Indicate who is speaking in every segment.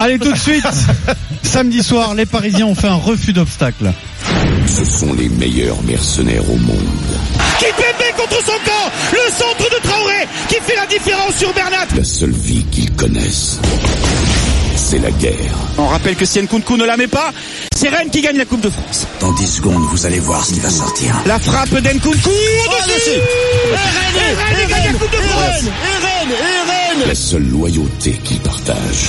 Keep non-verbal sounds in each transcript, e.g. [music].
Speaker 1: Allez, tout de suite, [laughs] samedi soir, les Parisiens ont fait un refus d'obstacle.
Speaker 2: Ce sont les meilleurs mercenaires au monde.
Speaker 3: Kipembe contre son camp? Le centre de Traoré qui fait la différence sur Bernat
Speaker 2: La seule vie qu'ils connaissent, c'est la guerre.
Speaker 3: On rappelle que si Nkunku ne la met pas, c'est Rennes qui gagne la Coupe de France.
Speaker 2: Dans 10 secondes, vous allez voir ce qui va sortir.
Speaker 3: La frappe d'Nkunku au-dessus Et Rennes gagne la Coupe de France
Speaker 2: La seule loyauté qu'ils partagent,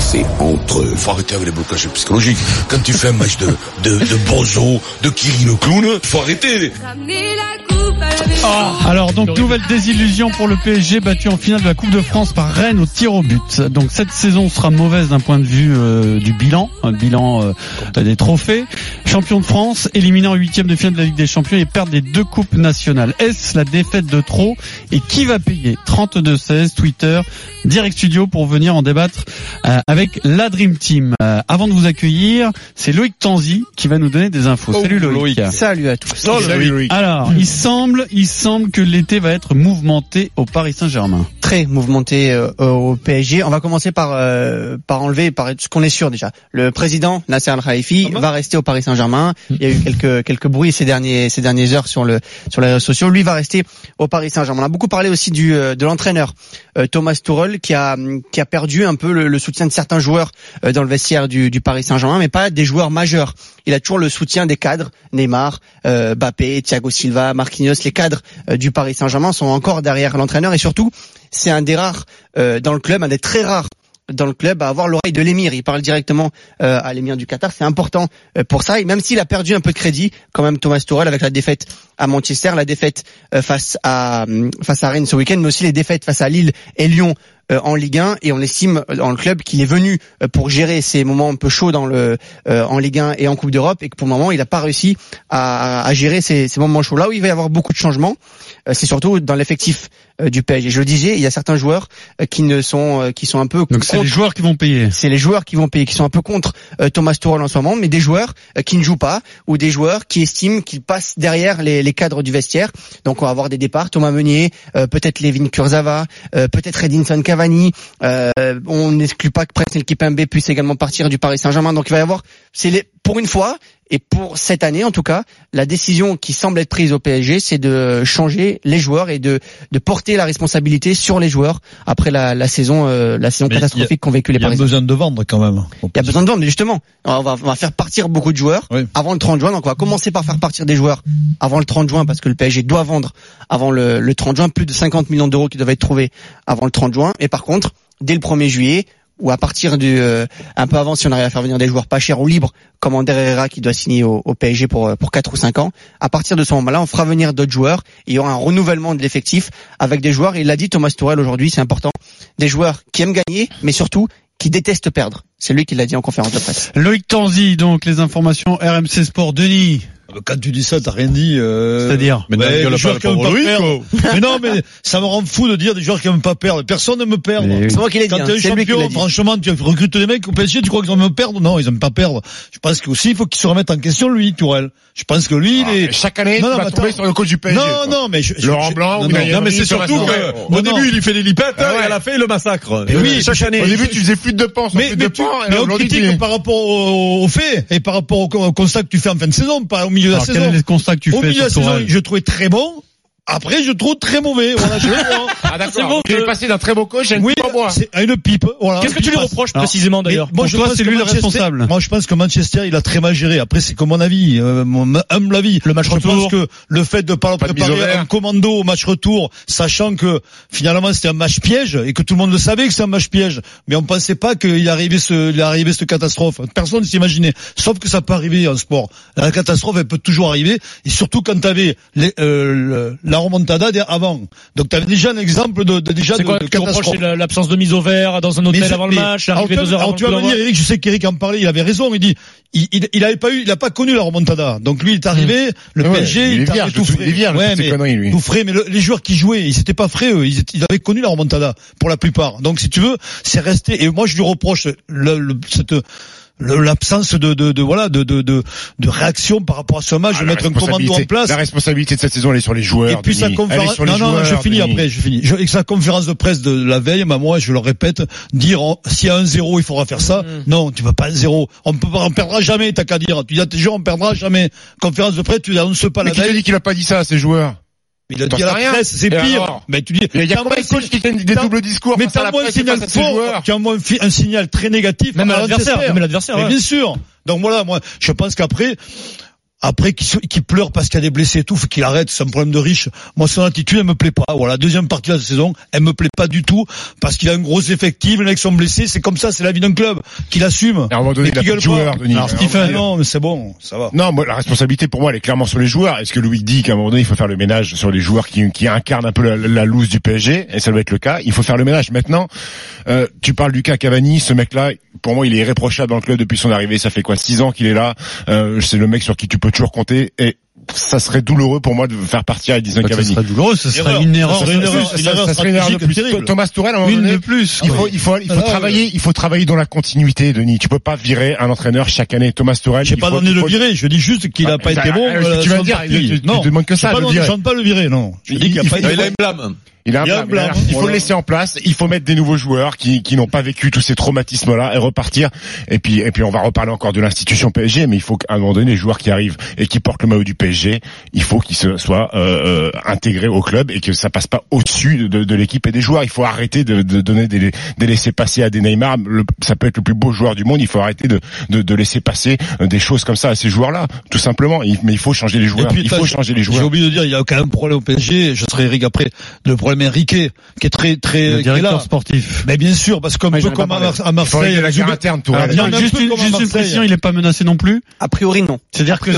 Speaker 2: c'est entre eux.
Speaker 4: Faut arrêter avec les blocages psychologiques. Quand tu fais un match de, de, de Bozo, de Kiri le clown, faut arrêter.
Speaker 1: Alors donc nouvelle désillusion pour le PSG battu en finale de la Coupe de France par Rennes au tir au but. Donc cette saison sera mauvaise d'un point de vue euh, du bilan, un bilan euh, des trophées. Champion de France, éliminé en huitième de finale de la Ligue des Champions et perdre les deux coupes nationales. Est-ce la défaite de trop? Et qui va payer? 32-16 Twitter, Direct Studio pour venir en débattre euh, avec la Dream Team. Euh, avant de vous accueillir, c'est Loïc Tanzi qui va nous donner des infos. Salut Loïc.
Speaker 5: Salut à tous.
Speaker 1: Alors, il semble, il semble que l'été va être mouvementé au Paris Saint-Germain.
Speaker 5: Très mouvementé euh, au PSG. On va commencer par euh, par enlever par ce qu'on est sûr déjà. Le président Nasser Al Khelaifi va rester au Paris Saint-Germain. Il y a eu quelques quelques bruits ces derniers ces dernières heures sur le sur les réseaux sociaux. Lui va rester au Paris Saint-Germain. On a beaucoup parlé aussi du euh, de l'entraîneur euh, Thomas Tuchel qui a qui a perdu un peu le, le soutien de certains joueurs dans le vestiaire du, du Paris Saint-Germain, mais pas des joueurs majeurs. Il a toujours le soutien des cadres, Neymar, euh, Thiago Silva, Marquinhos. Les cadres euh, du Paris Saint-Germain sont encore derrière l'entraîneur et surtout, c'est un des rares euh, dans le club, un des très rares dans le club à avoir l'oreille de l'émir. Il parle directement euh, à l'émir du Qatar. C'est important pour ça. Et même s'il a perdu un peu de crédit, quand même Thomas Tuchel avec la défaite à Manchester, la défaite face à hum, face à Rennes ce week-end, mais aussi les défaites face à Lille et Lyon en Ligue 1 et on estime euh, dans le club qu'il est venu euh, pour gérer ces moments un peu chauds dans le euh, en Ligue 1 et en Coupe d'Europe et que pour le moment il n'a pas réussi à, à gérer ces, ces moments chauds là où il va y avoir beaucoup de changements euh, c'est surtout dans l'effectif euh, du PSG je le disais il y a certains joueurs euh, qui ne sont euh, qui sont un peu
Speaker 1: Donc c'est les joueurs qui vont payer.
Speaker 5: c'est les joueurs qui vont payer, qui sont un peu contre euh, Thomas Tuchel en ce moment, mais des joueurs euh, qui ne jouent pas ou des joueurs qui estiment qu'ils passent derrière les, les cadres du vestiaire. Donc on va avoir des départs, Thomas Meunier, euh, peut-être Levin Kurzawa, euh, peut-être Edinson Cavani. Euh, on n'exclut pas que Presnel Kipembe puisse également partir du Paris Saint-Germain. Donc il va y avoir, c'est pour une fois. Et pour cette année, en tout cas, la décision qui semble être prise au PSG, c'est de changer les joueurs et de, de porter la responsabilité sur les joueurs après la, la saison, euh, la saison
Speaker 6: Mais
Speaker 5: catastrophique qu'ont vécu les
Speaker 6: Il y a
Speaker 5: Parisiens.
Speaker 6: besoin de vendre quand même.
Speaker 5: Il y a besoin de vendre, mais justement, on va, on va faire partir beaucoup de joueurs
Speaker 6: Oui.
Speaker 5: avant le 30 juin. Donc on va commencer par faire partir des joueurs avant le 30 juin parce que le PSG doit vendre avant le, le 30 juin plus de 50 millions d'euros qui doivent être trouvés avant le 30 juin. Et par contre, dès le 1er juillet ou à partir du euh, un peu avant si on arrive à faire venir des joueurs pas chers ou libres comme Ander Herrera qui doit signer au, PSG pour euh, pour 4 ou 5 ans à partir de ce moment-là on fera venir d'autres joueurs et il y aura un renouvellement de l'effectif avec des joueurs. Il l'a dit Thomas Tuchel aujourd'hui c'est important des joueurs qui aiment gagner mais surtout qui détestent perdre. C'est lui qui l'a dit en conférence de presse.
Speaker 1: Loïc Tanzi, donc les informations RMC Sport. Denis,
Speaker 6: Quand tu dis ça, t'as rien dit. Euh...
Speaker 1: C'est-à-dire
Speaker 6: Mais les joueurs qui aiment pas perdre. mais non, mais ça me rend fou de dire des joueurs qui aiment pas perdre. Personne perdre.
Speaker 1: Mais oui.
Speaker 5: c'est moi qui l'ai dit
Speaker 6: Quand
Speaker 5: hein,
Speaker 6: t'es un
Speaker 5: qui l'a
Speaker 6: champion, franchement, tu recrutes des mecs au PSG, tu crois qu'ils aiment perdre? Non, ils aiment pas perdre. Je pense qu'aussi, il faut qu'il se remette en question, lui, Tourelle. Je pense que lui, il est...
Speaker 7: Chaque année,
Speaker 6: Non,
Speaker 7: tu
Speaker 6: non,
Speaker 7: vas tomber sur le coach du PSG.
Speaker 6: Non,
Speaker 7: quoi.
Speaker 6: non, mais je, je-
Speaker 7: Laurent Blanc
Speaker 6: non, mais c'est surtout
Speaker 7: saison.
Speaker 6: que, au
Speaker 7: non.
Speaker 6: début, il fait des lipettes,
Speaker 7: Ah ouais.
Speaker 6: et à la fin, il le massacre.
Speaker 7: Et oui, chaque année. Au début, tu faisais flûte de pan, flûte de pan,
Speaker 6: mais critique par rapport aux, faits et par rapport au, au constat que tu fais en fin de saison, pas au milieu de la
Speaker 1: Alors, quel
Speaker 6: saison.
Speaker 1: est le constat que tu
Speaker 6: Au
Speaker 1: fais
Speaker 6: milieu de la
Speaker 1: sur
Speaker 6: saison,
Speaker 1: Tourelle
Speaker 6: je trouvais très bon. Après, je trouve très mauvais. Voilà, je le vois. [laughs]
Speaker 7: Ah d'accord. Il est passé d'un très beau coach à une
Speaker 6: Oui,
Speaker 7: pipe bois.
Speaker 6: c'est à une pipe. Voilà.
Speaker 8: Qu'est-ce que tu lui reproches
Speaker 1: Alors,
Speaker 8: précisément d'ailleurs
Speaker 6: moi, je
Speaker 1: toi,
Speaker 6: pense
Speaker 1: c'est
Speaker 6: que
Speaker 1: lui le
Speaker 6: Manchester-
Speaker 1: responsable.
Speaker 6: Moi, je pense que Manchester, il a très mal géré. Après, c'est comme mon avis, euh, mon humble avis.
Speaker 8: Le match
Speaker 6: je
Speaker 8: retour.
Speaker 6: pense que le fait de pas
Speaker 7: Pas
Speaker 6: préparer un commando au match retour, sachant que finalement c'était un match piège et que tout le monde le savait que c'était un match piège, mais on pensait pas qu'il arrivait ce, il arrivait cette catastrophe. Personne ne s'imaginait. Sauf que ça peut arriver en sport. La catastrophe, elle peut toujours arriver, et surtout quand tu avais la remontada der- avant. Donc tu avais déjà un exemple de, de déjà de,
Speaker 8: quoi
Speaker 6: de catastrophe.
Speaker 8: c'est la- l'absence de mise au vert dans un hôtel
Speaker 6: Mais
Speaker 8: avant le
Speaker 6: mais-
Speaker 8: match,
Speaker 6: vas-
Speaker 8: deux heures
Speaker 6: alors,
Speaker 8: avant
Speaker 6: tu
Speaker 8: le
Speaker 6: vas me dire, Eric, je sais qu'Eric en parlait, il avait raison, il dit, il, il, il avait pas eu, il a pas connu la remontada. Donc lui, il est arrivé, le
Speaker 7: Ouais,
Speaker 6: PSG,
Speaker 7: il
Speaker 6: il
Speaker 7: est
Speaker 6: arrivé
Speaker 7: vierge,
Speaker 6: tout frais.
Speaker 7: il est vierge,
Speaker 6: ouais, mais,
Speaker 7: conneries, lui.
Speaker 6: tout frais, mais le- les joueurs qui jouaient, ils étaient pas frais, eux, ils, étaient- ils avaient connu la remontada, pour la plupart. Donc si tu veux, c'est resté, et moi je lui reproche le, le- cette, le- l'absence de, de, de voilà de, de, de, de réaction par rapport à ce match,
Speaker 7: Ah,
Speaker 6: de
Speaker 7: la
Speaker 6: mettre un commando en place.
Speaker 7: La responsabilité de cette saison, elle est sur les joueurs.
Speaker 6: Et puis sa conférence, non, non,
Speaker 7: joueurs,
Speaker 6: je finis
Speaker 7: Denis.
Speaker 6: après, je finis. Je, et sa conférence de presse de la veille, bah, moi, je le répète, dire, oh, s'il y a un zéro, il faudra faire ça.
Speaker 7: Mm.
Speaker 6: Non, tu vas pas un zéro. On peut pas, on perdra jamais, t'as qu'à dire. Tu dis à tes joueurs, on perdra jamais. Conférence de presse, tu n'annonces pas
Speaker 7: Mais
Speaker 6: la
Speaker 7: qui
Speaker 6: veille.
Speaker 7: dit qu'il a pas dit ça à ses joueurs?
Speaker 6: Il a dit à la
Speaker 7: rien.
Speaker 6: presse, c'est pire. Mais tu dis,
Speaker 7: Il y a combien de coachs qui tiennent des doubles discours
Speaker 6: mais envoyé un signal fort, tu envoies un, signal très négatif.
Speaker 8: Même
Speaker 6: à
Speaker 8: l'adversaire, même l'adversaire,
Speaker 6: bien sûr. Donc voilà, moi, je pense qu'après, après qu'il se- qu'il pleure parce qu'il y a des blessés et tout, faut qu'il arrête, c'est un problème de riche. Moi, son attitude, elle me plaît pas. Voilà, deuxième partie de la saison, elle me plaît pas du tout parce qu'il a un gros effectif, les mecs sont blessés, c'est comme ça, c'est la vie d'un club qu'il assume.
Speaker 7: Et à un moment donné, il a
Speaker 6: qui
Speaker 7: de
Speaker 6: pas.
Speaker 7: joueurs, Denis.
Speaker 6: Alors, Stephen, non, mais c'est bon, ça va.
Speaker 7: Non, moi, la responsabilité pour moi, elle est clairement sur les joueurs. Est-ce que Louis dit qu'à un moment donné, il faut faire le ménage sur les joueurs qui, qui incarnent un peu la, la loose du PSG Et ça doit être le cas. Il faut faire le ménage. Maintenant, euh, tu parles du cas Cavani, ce mec-là, pour moi, il est irréprochable dans le club depuis son arrivée. Ça fait quoi, six ans qu'il est là? Euh, c'est le mec sur qui tu peux toujours compter. Et ça serait douloureux pour moi de faire partir Edison
Speaker 1: Bah, ça
Speaker 7: Cavani.
Speaker 1: serait douloureux, ce serait une erreur.
Speaker 6: Ça serait une erreur.
Speaker 1: plus.
Speaker 6: Une
Speaker 7: Ça-
Speaker 6: erreur
Speaker 7: ça serait une erreur de plus.
Speaker 6: terrible.
Speaker 7: Thomas Tourelle, à un moment
Speaker 1: Une
Speaker 7: donné,
Speaker 1: de plus.
Speaker 7: il faut, il faut, il faut
Speaker 6: Ah,
Speaker 7: travailler, il faut travailler dans la continuité, Denis. Tu peux pas virer un entraîneur chaque année. Thomas Tourelle.
Speaker 6: J'ai
Speaker 7: il
Speaker 6: pas
Speaker 7: faut-
Speaker 6: donné le
Speaker 7: faut-
Speaker 6: virer, je dis juste qu'il a
Speaker 7: Ah,
Speaker 6: pas
Speaker 7: bah,
Speaker 6: été bon.
Speaker 7: ah,
Speaker 6: euh,
Speaker 7: tu vas dire, tu-
Speaker 6: parti.
Speaker 7: tu
Speaker 6: non,
Speaker 7: demandes que ça.
Speaker 6: Je ne pas le virer, non. Je dis qu'il a pas été
Speaker 9: il
Speaker 6: bon.
Speaker 9: a une blâme.
Speaker 7: Il a un
Speaker 6: Il y a un
Speaker 7: blâme. Il faut le laisser en place. Il faut mettre des nouveaux joueurs qui, qui n'ont pas vécu tous ces traumatismes-là et repartir. Et puis, et puis, on va reparler encore de l'institution PSG, mais il faut qu'à un moment donné, les joueurs qui arrivent et qui portent le maillot du PSG, il faut qu'ils se soient euh, euh, intégrés au club et que ça passe pas au-dessus de, de l'équipe et des joueurs. Il faut arrêter de, de donner des, des laissés passer à des Neymar. Le- ça peut être le plus beau joueur du monde. Il faut arrêter de, de, de laisser passer euh, des choses comme ça à ces joueurs-là, tout simplement. Il- mais il faut changer les joueurs.
Speaker 6: Puis,
Speaker 7: il faut changer les
Speaker 6: J'ai
Speaker 7: joueurs.
Speaker 6: oublié de dire, il y a quand même un problème au PSG. Je serai Eric après. Le problème est Riquet, qui est très, très,
Speaker 1: Le
Speaker 6: qui est là.
Speaker 1: directeur sportif.
Speaker 6: Mais bien sûr, parce que
Speaker 5: Ouais, pas
Speaker 6: comme à,
Speaker 5: parlé.
Speaker 6: Mar- à
Speaker 7: Il faut
Speaker 6: Marseille.
Speaker 7: régler la guerre interne,
Speaker 6: Ah, bien,
Speaker 1: Non,
Speaker 6: un
Speaker 1: juste une,
Speaker 6: comme à
Speaker 1: juste une
Speaker 6: Marseille.
Speaker 1: précision, il est pas menacé non plus.
Speaker 5: A priori, non.
Speaker 1: C'est-à-dire que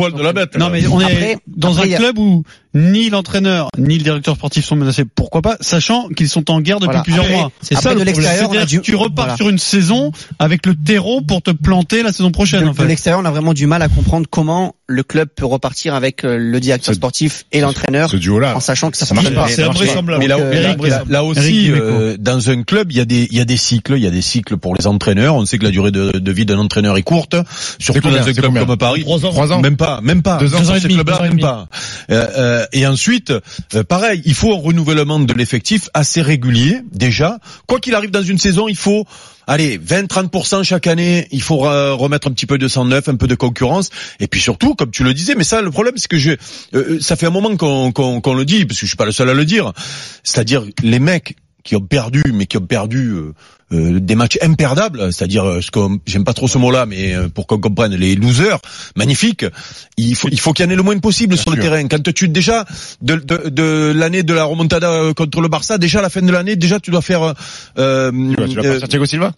Speaker 5: non,
Speaker 9: poil de la bête.
Speaker 1: Mais on est
Speaker 5: Après-
Speaker 1: dans
Speaker 5: après,
Speaker 1: un
Speaker 5: a-
Speaker 1: club où ni l'entraîneur ni le directeur sportif sont menacés. Pourquoi pas, sachant qu'ils sont en guerre depuis
Speaker 5: Voilà.
Speaker 1: plusieurs
Speaker 5: Après,
Speaker 1: mois.
Speaker 6: C'est ça
Speaker 5: de l'extérieur, du-
Speaker 1: tu repars
Speaker 5: voilà.
Speaker 1: sur une saison avec le terreau pour te planter la saison prochaine.
Speaker 5: De,
Speaker 1: en
Speaker 5: de
Speaker 1: fait.
Speaker 5: l'extérieur, on a vraiment du mal à comprendre comment le club peut repartir avec euh, le directeur sportif et l'entraîneur
Speaker 7: Ce duo-là.
Speaker 5: en sachant que ça,
Speaker 7: Ça
Speaker 5: marche pas.
Speaker 6: C'est invraisemblable.
Speaker 9: Mais là,
Speaker 5: euh,
Speaker 9: Eric,
Speaker 5: Eric,
Speaker 9: là, là
Speaker 1: Eric
Speaker 9: aussi, euh, dans un club, il y a des, il y a des cycles, il y a des cycles pour les entraîneurs. On sait que la durée de, de vie d'un entraîneur est courte, surtout
Speaker 7: combien
Speaker 9: dans un
Speaker 7: C'est
Speaker 9: club comme Paris.
Speaker 6: Trois ans.
Speaker 7: Trois ans.
Speaker 9: Même pas, même pas.
Speaker 7: Deux ans.
Speaker 8: Deux et demi,
Speaker 9: même pas. Euh, euh, et ensuite, euh, pareil, il faut un renouvellement de l'effectif assez régulier déjà. Quoi qu'il arrive dans une saison, il faut allez 20-30% chaque année. Il faut remettre un petit peu de sang neuf, un peu de concurrence. Et puis surtout, comme tu le disais, mais ça, le problème, c'est que je, euh, ça fait un moment qu'on le dit, parce que je suis pas le seul à le dire. C'est-à-dire les mecs qui ont perdu, mais qui ont perdu euh, euh, des matchs imperdables, c'est-à-dire euh, ce qu'on, j'aime pas trop ce mot-là, mais euh, pour qu'on comprenne, les losers, magnifiques. Il faut, il faut qu'il y en ait le moins possible sur le terrain. Quand tu déjà de, de, de l'année de la remontada contre le Barça, déjà à la fin de l'année, déjà tu dois faire. Euh,
Speaker 7: Tu vas, tu vas
Speaker 9: euh,
Speaker 7: partir Thiago Silva?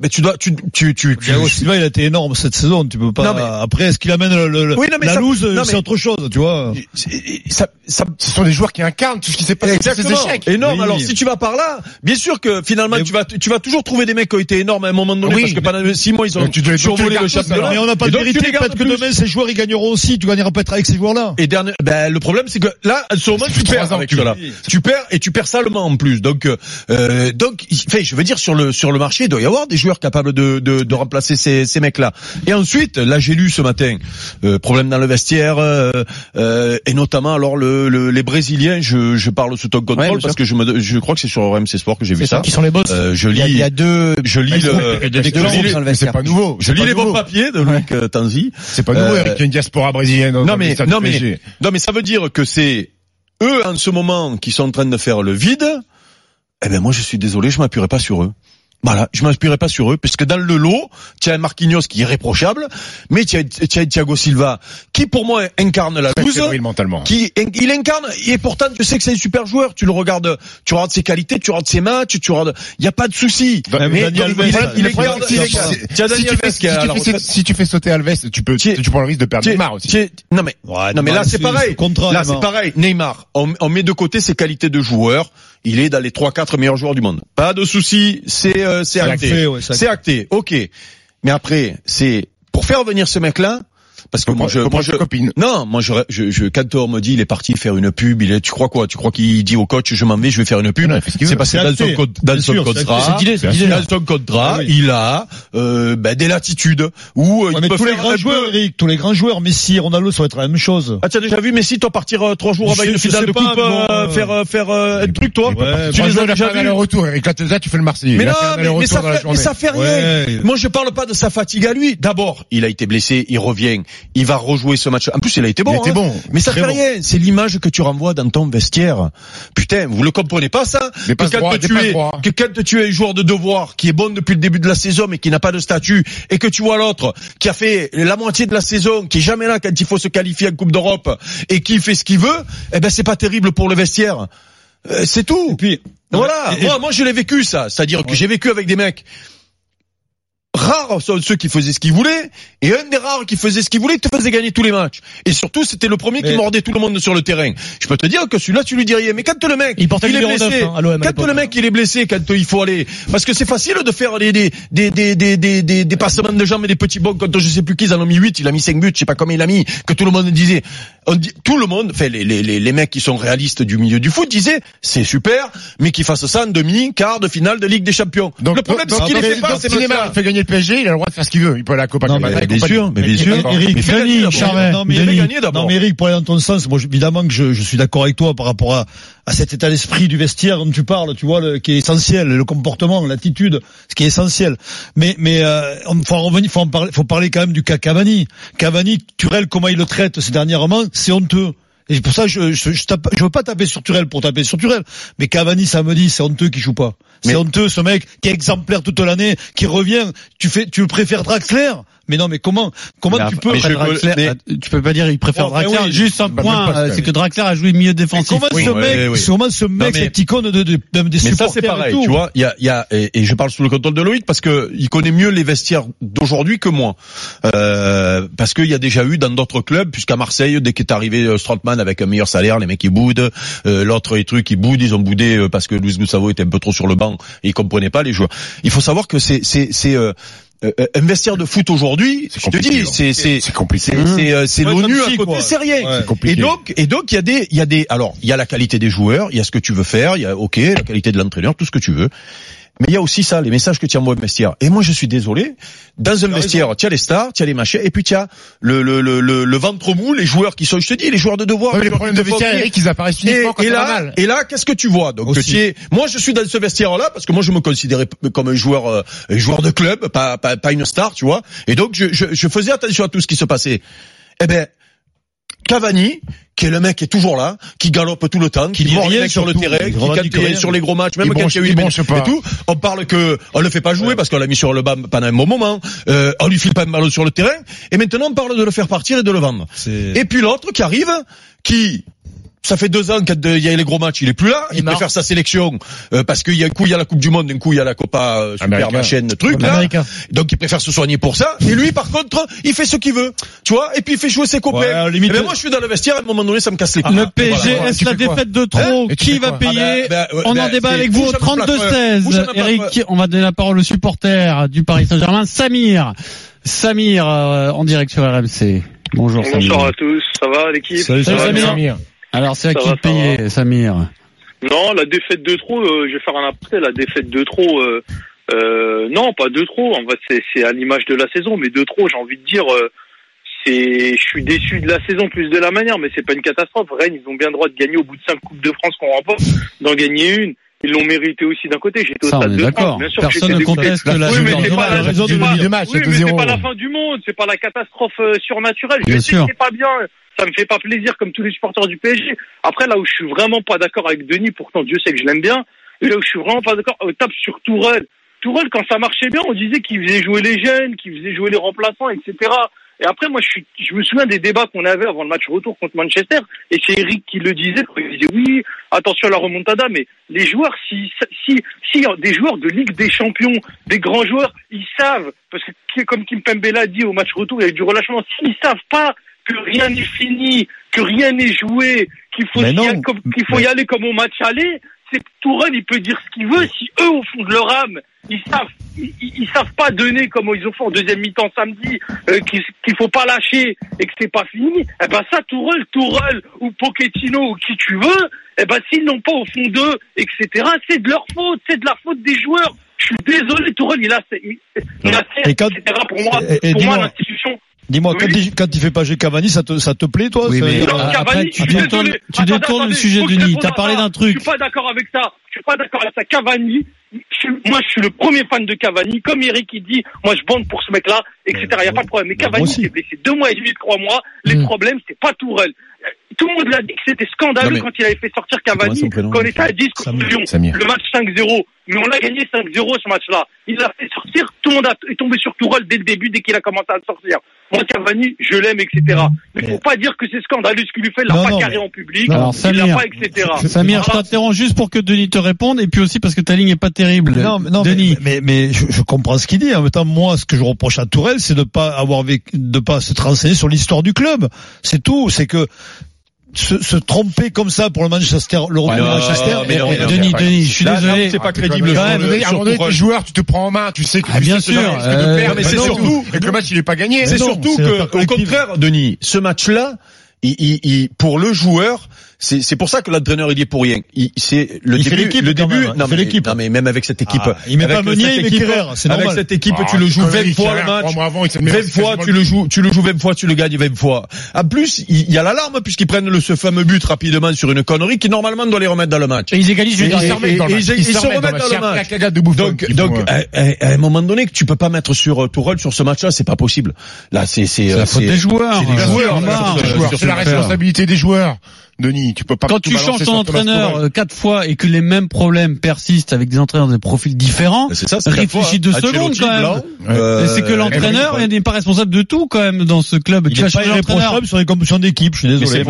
Speaker 9: Mais tu dois, tu, tu, tu, tu-
Speaker 6: Thiago Silva, il a été énorme cette saison. Tu peux pas.
Speaker 9: Non, mais-
Speaker 6: Après, est-ce qu'il amène le, le-
Speaker 9: Oui, non, mais
Speaker 6: la
Speaker 9: ça-
Speaker 6: loose C'est
Speaker 9: mais-
Speaker 6: autre chose, tu vois.
Speaker 9: ça, ça,
Speaker 7: Ce sont des joueurs qui incarnent tout ce qui s'est passé. Ces
Speaker 9: Exactement.
Speaker 7: échecs.
Speaker 9: Énorme.
Speaker 6: Oui.
Speaker 9: Alors si tu vas par là, bien sûr que finalement
Speaker 6: Mais-
Speaker 9: tu vas tu vas toujours trouver des mecs qui ont été énormes à un moment donné
Speaker 7: Oui,
Speaker 9: parce que pendant six mois ils ont
Speaker 7: tu
Speaker 9: survolé le championnat.
Speaker 6: Mais on n'a pas de
Speaker 9: donc,
Speaker 6: vérité. Peut-être que demain, ces joueurs, ils gagneront aussi. Tu gagneras peut-être avec ces joueurs-là.
Speaker 9: Et dernier, ben, le problème c'est que là, à ce moment, tu perds avec
Speaker 7: que tu
Speaker 9: perds et tu perds salement en plus. Donc, euh, donc, il- enfin, je veux dire sur le sur le marché, il doit y avoir des joueurs capables de de, de remplacer ces ces mecs-là. Et ensuite, là, j'ai lu ce matin, euh, problème dans le vestiaire euh, euh, et notamment alors le, le- les Brésiliens. Je je parle sous ton
Speaker 5: Ouais,
Speaker 9: contrôle
Speaker 5: bien
Speaker 9: parce
Speaker 5: sûr.
Speaker 9: que je me je crois que c'est sur RMC Sport que j'ai vu
Speaker 8: ça.
Speaker 9: ça.
Speaker 8: Qui sont les boss.
Speaker 9: Euh, je
Speaker 5: Il y a, il
Speaker 9: lis
Speaker 5: y a deux,
Speaker 9: je lis
Speaker 5: Ils sont-
Speaker 9: le
Speaker 5: il y a deux
Speaker 9: je lis
Speaker 5: le
Speaker 7: c'est pas nouveau.
Speaker 9: je lis les bons papiers de Luc euh, Tanzi.
Speaker 7: C'est pas nouveau,
Speaker 9: Euh,
Speaker 7: Eric. Il y a une diaspora brésilienne.
Speaker 9: Non mais non mais non mais ça veut dire que c'est eux en ce moment qui sont en train de faire le vide. Eh ben moi je suis désolé, je m'appuierai pas sur eux. Voilà, je m'inspirerai pas sur eux, puisque dans le lot, tu as Marquinhos qui est irréprochable, mais tu as, as Thiago Silva, qui pour moi incarne la
Speaker 7: fébrile mentalement.
Speaker 9: qui il incarne, et pourtant tu sais que c'est un super joueur, tu le regardes, tu regardes ses qualités, tu regardes ses matchs, tu regardes, il y a pas de souci. Mais
Speaker 6: Dani
Speaker 9: donc,
Speaker 6: Alves,
Speaker 9: il, incarne-
Speaker 7: Si-
Speaker 9: tu
Speaker 7: fais- sauter Alves, tu peux, tu prends le risque de perdre Neymar aussi.
Speaker 9: non mais non mais là c'est pareil. Là c'est pareil. Neymar, on, on met de côté ses qualités de joueur. Il est dans les 3-4 meilleurs joueurs du monde. Pas de souci, c'est euh, c'est
Speaker 6: C'est
Speaker 9: acté.
Speaker 6: acté, ouais,
Speaker 9: acté. Ok. Mais après, c'est pour faire venir ce mec-là. Parce que moi, je, moi, je,
Speaker 7: copine.
Speaker 9: non, moi, je, je, je, quand on me dit il est parti faire une pub, il est, tu crois quoi? Tu crois qu'il dit au coach je m'en vais, je vais faire une pub? C'est
Speaker 6: C'est
Speaker 9: dans son, dans son contrat, dans
Speaker 8: d'idée.
Speaker 9: son contrat,
Speaker 6: Ah
Speaker 9: il a euh, ben, des latitudes où euh,
Speaker 6: Ouais,
Speaker 9: il peut
Speaker 6: tous les
Speaker 9: faire
Speaker 6: grands
Speaker 9: un
Speaker 6: joueurs, Eric, tous les grands joueurs, Messi, Ronaldo, ça va être la même chose.
Speaker 9: Ah, tu as déjà vu Messi, toi partir euh, trois jours
Speaker 6: sais-
Speaker 9: une finale de coupe, euh, faire euh, faire un truc, toi Tu les as déjà vus
Speaker 7: le retour, Eric. Là, tu fais le Marseillais.
Speaker 9: mais non, mais, ça fait, rien. Moi, je parle pas de sa fatigue à lui. D'abord, il a été blessé, il revient, il va rejouer ce match. En plus, il a été bon.
Speaker 7: Il était
Speaker 9: hein.
Speaker 7: bon.
Speaker 9: Mais ça fait
Speaker 6: bon.
Speaker 9: rien. C'est l'image que tu renvoies dans ton vestiaire. Putain, vous le comprenez pas ça
Speaker 7: Des
Speaker 9: que quand,
Speaker 7: droits, des
Speaker 9: tu es, que quand tu es un joueur de devoir qui est bon depuis le début de la saison mais qui n'a pas de statut et que tu vois l'autre qui a fait la moitié de la saison, qui est jamais là quand il faut se qualifier en Coupe d'Europe et qui fait ce qu'il veut, eh ben c'est pas terrible pour le vestiaire. Euh, c'est tout.
Speaker 6: Et puis,
Speaker 9: Voilà,
Speaker 6: Et- et-
Speaker 9: moi, moi je l'ai vécu ça, c'est-à-dire que j'ai vécu avec des mecs. Rares sont ceux qui faisaient ce qu'ils voulaient, et un des rares qui faisait ce qu'il voulait te faisait gagner tous les matchs. Et surtout, c'était le premier qui mordait tout le monde sur le terrain. Je peux te dire que celui-là, tu lui dis rien. Mais quand le mec,
Speaker 8: Il
Speaker 9: est blessé,
Speaker 8: 9, hein,
Speaker 9: quand le mec il est blessé, quand il faut aller, parce que c'est facile de faire des des des des des des, des, des passements de jambes et des petits bons. Quand je sais plus qui, ils en ont mis 8, il a mis 5 buts, je sais pas combien il a mis, que tout le monde disait. On dit, tout le monde, enfin les, les, les, les mecs qui sont réalistes du milieu du foot disaient, c'est super, mais qu'il fasse ça en demi, quart de finale de Ligue des Champions.
Speaker 7: Donc,
Speaker 9: le problème,
Speaker 7: donc,
Speaker 9: c'est qu'il ne
Speaker 7: donc,
Speaker 9: fait pas, c'est
Speaker 7: fait gagner le PSG, il a le droit de faire ce qu'il veut. Il peut aller à
Speaker 6: Non, mais
Speaker 9: bien sûr, mais bien sûr.
Speaker 6: Eric,
Speaker 9: d'abord.
Speaker 1: Charvet.
Speaker 6: non, mais Eric, non, mais Eric, pour aller dans ton sens, moi, évidemment que je, je suis d'accord avec toi par rapport à, à cet état d'esprit du vestiaire dont tu parles, tu vois, le, qui est essentiel, le comportement, l'attitude, ce qui est essentiel. Mais, mais, euh, faut en revenir, faut en parler, faut parler quand même du cas Cavani. Cavani, Turel, comment il le traite ces dernièrement, c'est honteux. Et c'est pour ça, je, je, je, tape- je veux pas taper sur Turel pour taper sur Turel. Mais Cavani, ça me dit, c'est honteux qu'il joue pas. C'est
Speaker 9: Mais-
Speaker 6: honteux, ce mec, qui est exemplaire toute l'année, qui revient. Tu fais, tu préfères Draxler? Mais non, mais comment, comment
Speaker 1: Mais
Speaker 6: tu peux,
Speaker 9: je-
Speaker 1: Draxler,
Speaker 9: mais-
Speaker 1: euh, tu peux pas dire il préfère
Speaker 6: Oh,
Speaker 1: Draxler.
Speaker 6: oui.
Speaker 1: Juste un
Speaker 7: Bah,
Speaker 1: point, euh, c'est que Draxler a joué milieu
Speaker 6: Mais
Speaker 1: défensif.
Speaker 6: comment
Speaker 9: Oui,
Speaker 6: ce mec, comment ce mec, cette icône de, de, de- des
Speaker 9: Mais ça c'est pareil, tu vois. Il y a, il y a, et, et je parle sous le contrôle de Loïc parce que il connaît mieux les vestiaires d'aujourd'hui que moi, euh, parce qu'il y a déjà eu dans d'autres clubs, puisqu'à Marseille, dès qu'est arrivé euh, Strootman avec un meilleur salaire, les mecs ils boudent, euh, l'autre et trucs ils boudent, ils ont boudé parce que Luis Gustavo était un peu trop sur le banc et il comprenait pas les joueurs. Il faut savoir que c'est c'est c'est euh, euh, un vestiaire de foot aujourd'hui,
Speaker 7: C'est
Speaker 9: je te
Speaker 7: compliqué,
Speaker 9: dis,
Speaker 7: hein.
Speaker 9: c'est c'est
Speaker 7: C'est compliqué.
Speaker 9: c'est c'est euh, l'ONU à côté,
Speaker 6: quoi.
Speaker 9: c'est rien.
Speaker 6: Ouais.
Speaker 7: C'est compliqué.
Speaker 9: Et donc, et donc, il y a des, il y a des, alors, il y a la qualité des joueurs, il y a ce que tu veux faire, il y a, ok, la qualité de l'entraîneur, tout ce que tu veux. Mais il y a aussi ça, les messages que tu envoies au vestiaire. Et moi, je suis désolé. Dans un vestiaire, tu as les stars, tu as les machins, et puis tu as le, le, le, le, le ventre mou, les joueurs qui sont, je te dis, les joueurs de devoir.
Speaker 7: Ouais,
Speaker 9: les
Speaker 7: problèmes de vestiaire. Eric, ils apparaissent
Speaker 9: Et,
Speaker 7: uniquement quand
Speaker 9: et
Speaker 7: ça va
Speaker 9: là,
Speaker 7: mal.
Speaker 9: et là, qu'est-ce que tu vois? Donc, es, moi, je suis dans ce vestiaire-là parce que moi, je me considérais comme un joueur, euh, un joueur de club, pas, pas, pas une star, tu vois. Et donc, je, je, je faisais attention à tout ce qui se passait. Eh ben, Cavani, qui est le mec qui est toujours là, qui galope tout le temps, qui,
Speaker 6: dit
Speaker 9: voit les
Speaker 6: rien
Speaker 9: sur le terrain, qui quand sur les gros matchs, même quand il y a eu et tout, on parle que on le fait pas jouer parce qu'on l'a mis sur le banc pendant un bon moment, euh, on lui file pas un ballon sur le terrain, et maintenant on parle de le faire partir et de le vendre. Et puis l'autre qui arrive, qui ça fait deux ans qu'il y a les gros matchs, il est plus là. Il,
Speaker 8: Il
Speaker 9: faire sa sélection euh, parce qu'il y a un coup il y a la Coupe du Monde, un coup il y a la Copa euh, super
Speaker 7: Américain.
Speaker 9: machin truc là. Donc il préfère se soigner pour ça. Et lui par contre, il fait ce qu'il veut, tu vois? Et puis il fait jouer ses copains.
Speaker 6: Ouais, limite-
Speaker 9: Eh ben, moi je suis dans le vestiaire. À un moment donné, ça me casse les couilles.
Speaker 1: Le PSG,
Speaker 7: voilà.
Speaker 1: est-ce la défaite de trop
Speaker 7: Hein
Speaker 1: Qui va payer
Speaker 9: Ah ben, ben,
Speaker 1: On
Speaker 9: ben,
Speaker 1: en débat
Speaker 9: c'est
Speaker 1: avec vous au
Speaker 9: bouche à ma plaque,
Speaker 1: 32-16.
Speaker 9: bouche à ma plaque,
Speaker 1: Eric, on va donner la parole au supporter du Paris Saint-Germain, Samir. Samir, euh, en direct sur RMC. Bonjour Samir.
Speaker 10: Bonsoir à tous, ça va l'équipe?
Speaker 6: Salut, Samir.
Speaker 1: Alors c'est à qui payer, Samir
Speaker 10: Non, la défaite de trop, euh, je vais faire un aparté, la défaite de trop, euh, euh, non, pas de trop, en fait c'est, c'est à l'image de la saison, mais de trop, j'ai envie de dire, euh, c'est, je suis déçu de la saison plus de la manière, mais c'est pas une catastrophe. Rennes, ils ont bien le droit de gagner au bout de cinq coupes de France qu'on remporte, d'en gagner une. Ils l'ont mérité aussi d'un côté. J'étais au stade de. France, bien sûr.
Speaker 1: Personne
Speaker 10: j'étais
Speaker 1: ne conteste que la
Speaker 10: Oui, mais c'est pas la
Speaker 6: raison du
Speaker 10: pas-
Speaker 7: match,
Speaker 10: oui,
Speaker 7: c'est
Speaker 10: mais c'est
Speaker 7: 2-0.
Speaker 10: pas la fin du monde, c'est pas la catastrophe euh, surnaturelle.
Speaker 1: Bien
Speaker 10: je sais que c'est pas bien, ça me fait pas plaisir comme tous les supporters du PSG. Après, là où je suis vraiment pas d'accord avec Denis, pourtant Dieu sait que je l'aime bien, et là où je suis vraiment pas d'accord, on tape sur Tourelle. Tourelle, quand ça marchait bien, on disait qu'il faisait jouer les jeunes, qu'il faisait jouer les remplaçants, etc. Et après, moi, je, suis, je me souviens des débats qu'on avait avant le match retour contre Manchester, et c'est Eric qui le disait, il disait oui, attention à la remontada, mais les joueurs, si, si, si des joueurs de Ligue des Champions, des grands joueurs, ils savent, parce que comme Kim Pembe l'a dit au match retour, il y a eu du relâchement, s'ils savent pas que rien n'est fini, que rien n'est joué, qu'il faut, y aller comme, qu'il faut y aller comme au match aller, Tourelle, il peut dire ce qu'il veut. Si eux, au fond de leur âme, ils savent, ils, savent pas donner comme ils ont fait en deuxième mi-temps samedi, euh, qu'il qu'il faut pas lâcher et que c'est pas fini. Eh ben ça, Tourelle, Tourelle ou Pochettino ou qui tu veux, eh ben s'ils n'ont pas au fond d'eux, etc. C'est de leur faute, c'est de la faute des joueurs. Je suis désolé, Tourelle, il a, il, il a
Speaker 6: Et
Speaker 10: etc. Pour moi,
Speaker 6: et- et
Speaker 10: pour moi, l'institution.
Speaker 6: Dis-moi, quand,
Speaker 10: Oui.
Speaker 6: il, quand il fait pas jouer Cavani, ça te, ça te plaît, toi
Speaker 1: Oui, mais-
Speaker 10: Non,
Speaker 1: Euh,
Speaker 10: Cavani,
Speaker 1: après,
Speaker 10: je
Speaker 1: tu
Speaker 10: suis
Speaker 1: détournes-
Speaker 10: désolé.
Speaker 1: tu
Speaker 10: Attends,
Speaker 1: détournes le sujet, Denis.
Speaker 10: réponde
Speaker 1: T'as parlé d'un truc.
Speaker 10: Je suis pas d'accord avec ça. Je suis pas d'accord avec ça. Cavani, je suis- moi, je suis le premier fan de Cavani. Comme Eric, il dit, moi, je bande pour ce mec-là, etc. Il y a pas de problème. Mais
Speaker 6: Moi
Speaker 10: Cavani s'est blessé deux mois et demi, trois mois. Les
Speaker 1: Mm.
Speaker 10: problèmes, c'est pas Tourelle. Tout le monde l'a dit que c'était scandaleux
Speaker 9: mais-
Speaker 10: quand il avait fait sortir Cavani,
Speaker 9: son prénom
Speaker 10: quand on était à 10 contre
Speaker 6: Samir.
Speaker 10: Lyon.
Speaker 7: Samir.
Speaker 10: Le match 5-0. Mais on a gagné 5-0 ce match-là. Il l'a fait sortir, tout le monde a- est tombé sur Tourelle dès le début, dès qu'il a commencé à le sortir. Moi, Cavani, je l'aime, etc. Mais faut pas dire que c'est scandaleux ce qu'il lui fait. Il l'a pas
Speaker 6: non,
Speaker 10: carré
Speaker 6: mais-
Speaker 10: en public.
Speaker 1: Non, alors,
Speaker 10: il l'a pas, etc.
Speaker 1: Samir, je
Speaker 10: Voilà.
Speaker 1: t'interromps juste pour que Denis te réponde et puis aussi parce que ta ligne est pas terrible.
Speaker 6: Non, mais, non, mais-
Speaker 1: Denis.
Speaker 6: mais, mais, je, je comprends ce qu'il dit. En même temps, moi, ce que je reproche à Tourelle, c'est de pas avoir vécu, de pas se renseigner sur l'histoire du club. C'est tout. C'est que se, se tromper comme ça pour le Manchester, le retour
Speaker 9: Ouais,
Speaker 6: de
Speaker 9: non,
Speaker 6: Manchester.
Speaker 9: mais non, mais non,
Speaker 1: Denis,
Speaker 9: mais-
Speaker 1: Denis, je suis
Speaker 9: Là,
Speaker 1: désolé.
Speaker 9: c'est pas
Speaker 7: Ah,
Speaker 9: crédible.
Speaker 7: quand même- À un moment donné,
Speaker 9: sur
Speaker 7: tes joueurs, tu te prends en main, tu sais que
Speaker 1: Ah,
Speaker 7: tu
Speaker 1: bien
Speaker 7: sais
Speaker 1: sûr,
Speaker 7: que de
Speaker 1: euh,
Speaker 7: perdre,
Speaker 9: mais c'est surtout-
Speaker 7: et que le match il est pas gagné.
Speaker 9: C'est surtout que, au contraire, Denis, ce match-là, il, il, il- pour le joueur, c'est c'est pour ça que l'entraîneur il y est pour rien. Il, c'est le
Speaker 6: Il fait
Speaker 9: début,
Speaker 6: l'équipe,
Speaker 9: le
Speaker 6: quand
Speaker 9: début.
Speaker 6: même.
Speaker 9: Non,
Speaker 6: fait
Speaker 9: mais,
Speaker 6: l'équipe.
Speaker 9: non mais même avec cette équipe,
Speaker 6: Ah, il met
Speaker 9: avec
Speaker 6: pas Meunier, il met
Speaker 9: équipe,
Speaker 6: Kerrer, c'est
Speaker 9: avec
Speaker 6: normal.
Speaker 9: cette équipe,
Speaker 7: Ah,
Speaker 9: tu le joues
Speaker 7: comme
Speaker 9: 20
Speaker 7: Eric
Speaker 9: fois le match.
Speaker 7: avant, il s'est mis à
Speaker 9: 20 fois, tu le joues, tu le joues 20 fois, tu le gagnes 20 fois. En plus, il y a l'alarme puisqu'ils prennent le, ce fameux but rapidement sur une connerie qui normalement doit les remettre dans le match.
Speaker 8: Et ils égalisent,
Speaker 7: ils se remettent dans le match.
Speaker 9: ils se
Speaker 7: remettent
Speaker 9: dans le match.
Speaker 7: la cagade de Buffon
Speaker 9: Donc,
Speaker 7: qu'ils
Speaker 9: donc,
Speaker 7: euh,
Speaker 9: à, un moment donné que tu peux pas mettre sur euh, Tourelle sur ce match-là, c'est pas possible. Là, c'est c'est
Speaker 1: C'est
Speaker 9: euh,
Speaker 1: la faute des joueurs.
Speaker 9: c'est
Speaker 1: Euh, euh,
Speaker 7: la responsabilité des joueurs. Denis, tu peux pas
Speaker 1: Quand tu changes ton entraîneur euh, quatre fois et que les mêmes problèmes persistent avec des entraîneurs de profils différents,
Speaker 9: ça,
Speaker 1: réfléchis
Speaker 9: fois,
Speaker 1: deux
Speaker 9: hein.
Speaker 1: secondes quand même.
Speaker 9: Euh,
Speaker 1: c'est que l'entraîneur n'est pas responsable de tout quand même dans ce club.
Speaker 6: Il
Speaker 1: tu
Speaker 6: n'est pas irréprochable sur les compositions d'équipe. Je suis désolé.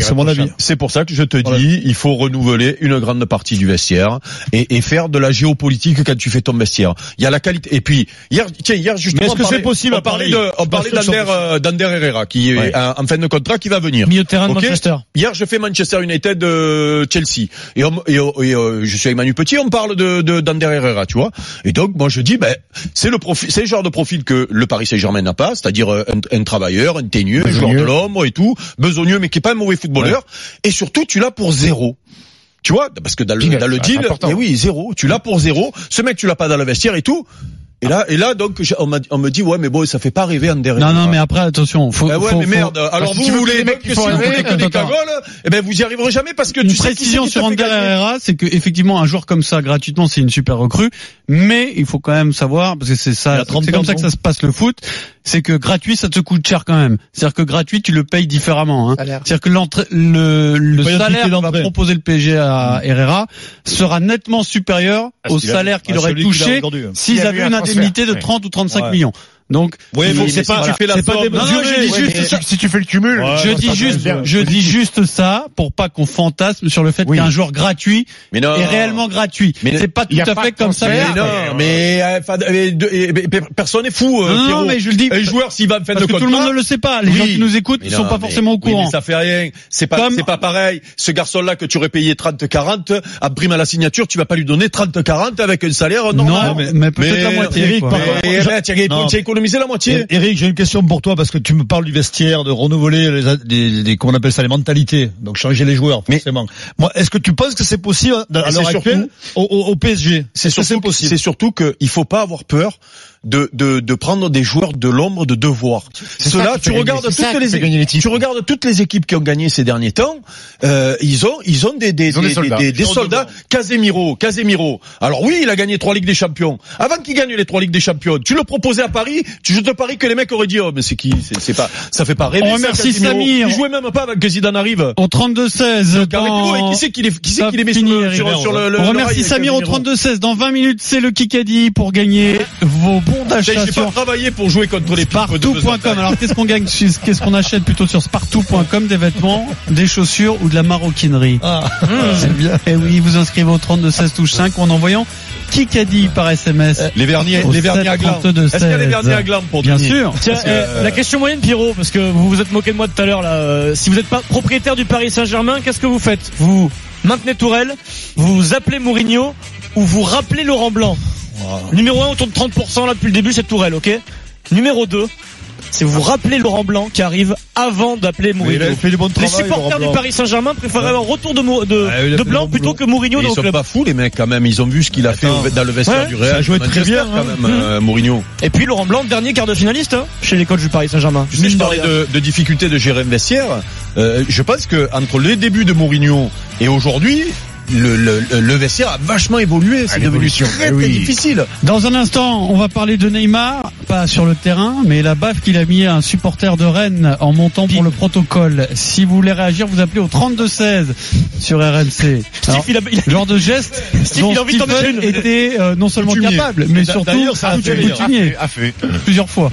Speaker 9: c'est
Speaker 6: mon avis.
Speaker 9: C'est pour ça que je te dis, il faut renouveler une grande partie du vestiaire et, et faire de la géopolitique quand tu fais ton vestiaire. Il y a la qualité. Et puis hier, tiens, hier justement,
Speaker 6: est-ce que
Speaker 9: on parlait-
Speaker 6: c'est possible
Speaker 9: On
Speaker 6: à
Speaker 9: parlait de, on parlait d'Ander, euh, d'Ander Herrera qui est en, fin de contrat, qui va venir.
Speaker 8: Milieu de terrain de
Speaker 9: Ok.
Speaker 8: Manchester.
Speaker 9: Hier, je fais Manchester United euh, Chelsea et, on- et, et, euh, je suis avec Manu Petit, on parle de de- d'Ander Herrera, tu vois. Et donc moi je dis ben c'est le profil, c'est le genre de profil que le Paris Saint-Germain n'a pas, c'est-à-dire euh, un, un travailleur, un teigneux, un joueur de l'ombre et tout, besogneux mais qui est pas un mauvais footballeur. Et surtout tu l'as pour zéro. Tu vois, parce que dans le, dans deal,
Speaker 7: important.
Speaker 9: mais oui, zéro. Tu l'as pour zéro. Ce mec, tu l'as pas dans le vestiaire et tout. Et là, et là, donc, on, m'a- on me dit, ouais, mais bon, ça fait pas rêver Ander
Speaker 1: Non, non, mais après, attention, faut,
Speaker 9: eh ouais,
Speaker 1: faut-
Speaker 9: mais
Speaker 1: faut-
Speaker 9: merde. Alors
Speaker 7: si
Speaker 9: vous
Speaker 7: tu veux
Speaker 9: voulez
Speaker 7: que les mecs qui
Speaker 9: si
Speaker 7: font
Speaker 9: vous
Speaker 7: rêver,
Speaker 9: que des cagoles, eh ben vous y arriverez jamais parce que
Speaker 1: une
Speaker 9: tu sais qui
Speaker 1: précision
Speaker 9: qui te
Speaker 1: sur Ander. Herrera, c'est que effectivement un joueur comme ça gratuitement c'est une super recrue, mais il faut quand même savoir parce que c'est ça,
Speaker 6: a 30
Speaker 1: c'est comme ça que ça se passe le foot, c'est que gratuit ça te coûte cher quand même. C'est-à-dire que gratuit tu le payes différemment. Hein. C'est-à-dire que le, le salaire que va proposer le PSG à Herrera sera nettement supérieur
Speaker 7: ce
Speaker 1: au salaire qu'il
Speaker 6: à
Speaker 1: aurait touché s'ils avaient une. Indemnité de
Speaker 7: Ouais.
Speaker 1: 30 ou 35
Speaker 6: Ouais.
Speaker 1: millions. Donc
Speaker 6: Oui, mais
Speaker 1: c'est
Speaker 6: pas- tu fais la
Speaker 1: c'est pas des-
Speaker 6: Non,
Speaker 1: non, non, je dis juste ça.
Speaker 7: si- Si tu fais le cumul,
Speaker 6: Ouais,
Speaker 1: Je dis juste, je dis juste ça pour pas qu'on fantasme sur le fait
Speaker 7: Oui.
Speaker 1: qu'un joueur gratuit
Speaker 9: Mais non.
Speaker 1: est réellement gratuit.
Speaker 9: Mais
Speaker 1: c'est pas tout
Speaker 7: a
Speaker 1: à fait comme ça.
Speaker 9: Mais euh, euh, personne n'est fou. euh,
Speaker 1: Non, mais je le dis
Speaker 9: Un joueur s'il va de
Speaker 1: que
Speaker 9: contrat.
Speaker 1: tout le monde ne le sait pas. Les
Speaker 9: Oui.
Speaker 1: gens qui nous écoutent ne sont pas forcément au courant.
Speaker 9: ça fait rien. C'est pas, c'est pas pareil. Ce garçon-là que tu aurais payé 30-40, à prime à la signature, tu vas pas lui donner 30-40 avec un salaire normal.
Speaker 1: non, mais, mais peut-être la moitié.
Speaker 6: Eric,
Speaker 9: la moitié.
Speaker 6: Eh, Eric, j'ai une question pour toi parce que tu me parles du vestiaire, de renouveler les, les, les- comment on appelle ça, les mentalités, donc changer les joueurs forcément. Moi, est-ce que tu penses que c'est possible à
Speaker 9: Mais
Speaker 6: l'heure actuelle au, au, au PSG
Speaker 9: C'est surtout,
Speaker 6: possible?
Speaker 9: c'est surtout que il faut pas avoir peur de, de, de prendre des joueurs de l'ombre de devoir.
Speaker 7: C'est
Speaker 9: Cela, tu regardes
Speaker 7: ça
Speaker 9: toutes les,
Speaker 7: les
Speaker 9: tu regardes toutes les équipes qui ont gagné ces derniers temps, euh, ils ont, ils ont des, des,
Speaker 7: Ils ont des
Speaker 9: des,
Speaker 7: soldats.
Speaker 9: des- des soldats. Casemiro, Casemiro. Alors oui, il a gagné trois Ligues des Champions. Avant qu'il gagne les trois Ligues des Champions, tu le proposais à Paris, tu je te parie que les mecs auraient dit, oh, mais c'est qui, c'est, pas, ça fait pas rêver.
Speaker 1: On
Speaker 9: ça,
Speaker 1: remercie. Samir.
Speaker 9: Il jouait même pas que Zidane arrive.
Speaker 1: Au 32-16,
Speaker 9: Casemiro, et
Speaker 1: dans...
Speaker 9: qui c'est qui les, qui c'est qui les met sur, sur, sur le, le,
Speaker 1: On remercie Samir au
Speaker 9: Casemiro.
Speaker 1: 32-16. Dans 20 minutes, c'est le Kikadi pour gagner vos bons d'achat
Speaker 9: J'ai pas
Speaker 1: sur
Speaker 9: travaillé pour jouer contre les de. Besançon.
Speaker 1: Alors qu'est-ce qu'on gagne, qu'est-ce qu'on achète plutôt sur Spartou.com Des vêtements, des chaussures ou de la maroquinerie?
Speaker 6: Ah,
Speaker 1: C'est bien. Et oui, vous inscrivez au 32 16 touche 5 en envoyant Kikadi par SMS.
Speaker 9: Les vernis,
Speaker 1: Au
Speaker 9: les vernis à.
Speaker 1: 732
Speaker 9: Est-ce qu'il y a des
Speaker 1: 16?
Speaker 9: vernis à gland pour
Speaker 1: Bien
Speaker 9: Denis
Speaker 1: sûr.
Speaker 8: Tiens,
Speaker 9: que, euh,
Speaker 8: la question moyenne, Pierrot, parce que vous vous êtes moqué de moi tout à l'heure là. euh, si vous n'êtes pas propriétaire du Paris Saint-Germain, qu'est-ce que vous faites Vous maintenez Tourelle, vous appelez Mourinho ou vous rappelez Laurent Blanc. Numéro 1, on tourne 30% là depuis le début, c'est Tourelle, ok Numéro 2, c'est vous rappelez Laurent Blanc qui arrive avant d'appeler
Speaker 6: il
Speaker 8: Mourinho.
Speaker 6: a fait du bon
Speaker 8: Les supporters du. Paris Saint-Germain préféraient un retour de,
Speaker 6: Ah,
Speaker 8: de Blanc plutôt que Mourinho dans
Speaker 9: ils
Speaker 8: le
Speaker 9: sont
Speaker 8: club.
Speaker 9: pas fous les mecs quand même. Ils ont vu ce qu'il a fait
Speaker 6: Attends.
Speaker 9: dans le vestiaire
Speaker 8: Ouais.
Speaker 9: du Real.
Speaker 6: Ça a joué très
Speaker 9: Manchester,
Speaker 6: bien,
Speaker 9: quand
Speaker 6: hein.
Speaker 9: même, euh, Mourinho.
Speaker 8: Et puis Laurent Blanc, dernier quart de finaliste hein, chez les coachs du Paris Saint-Germain.
Speaker 9: Tu sais, je
Speaker 8: de
Speaker 9: parlais de, de difficulté de gérer un vestiaire. Euh, je pense que entre les débuts de Mourinho et aujourd'hui, le, le, le vestiaire a vachement évolué. C'est devenu très,
Speaker 7: eh
Speaker 9: très
Speaker 7: oui.
Speaker 9: difficile.
Speaker 1: Dans un instant, on va parler de Neymar, pas sur le terrain, mais la baffe qu'il a mis à un supporter de Rennes en montant pour le protocole. Si vous voulez réagir, vous appelez au 32-16 sur RMC. [laughs] Alors,
Speaker 8: il a- il a-
Speaker 1: genre de geste [laughs]
Speaker 8: Steve,
Speaker 1: dont
Speaker 8: il a envie
Speaker 1: Stephen était euh, non
Speaker 6: Coutumier.
Speaker 1: capable, mais surtout
Speaker 6: ça a fait
Speaker 7: A fait.
Speaker 1: plusieurs fois.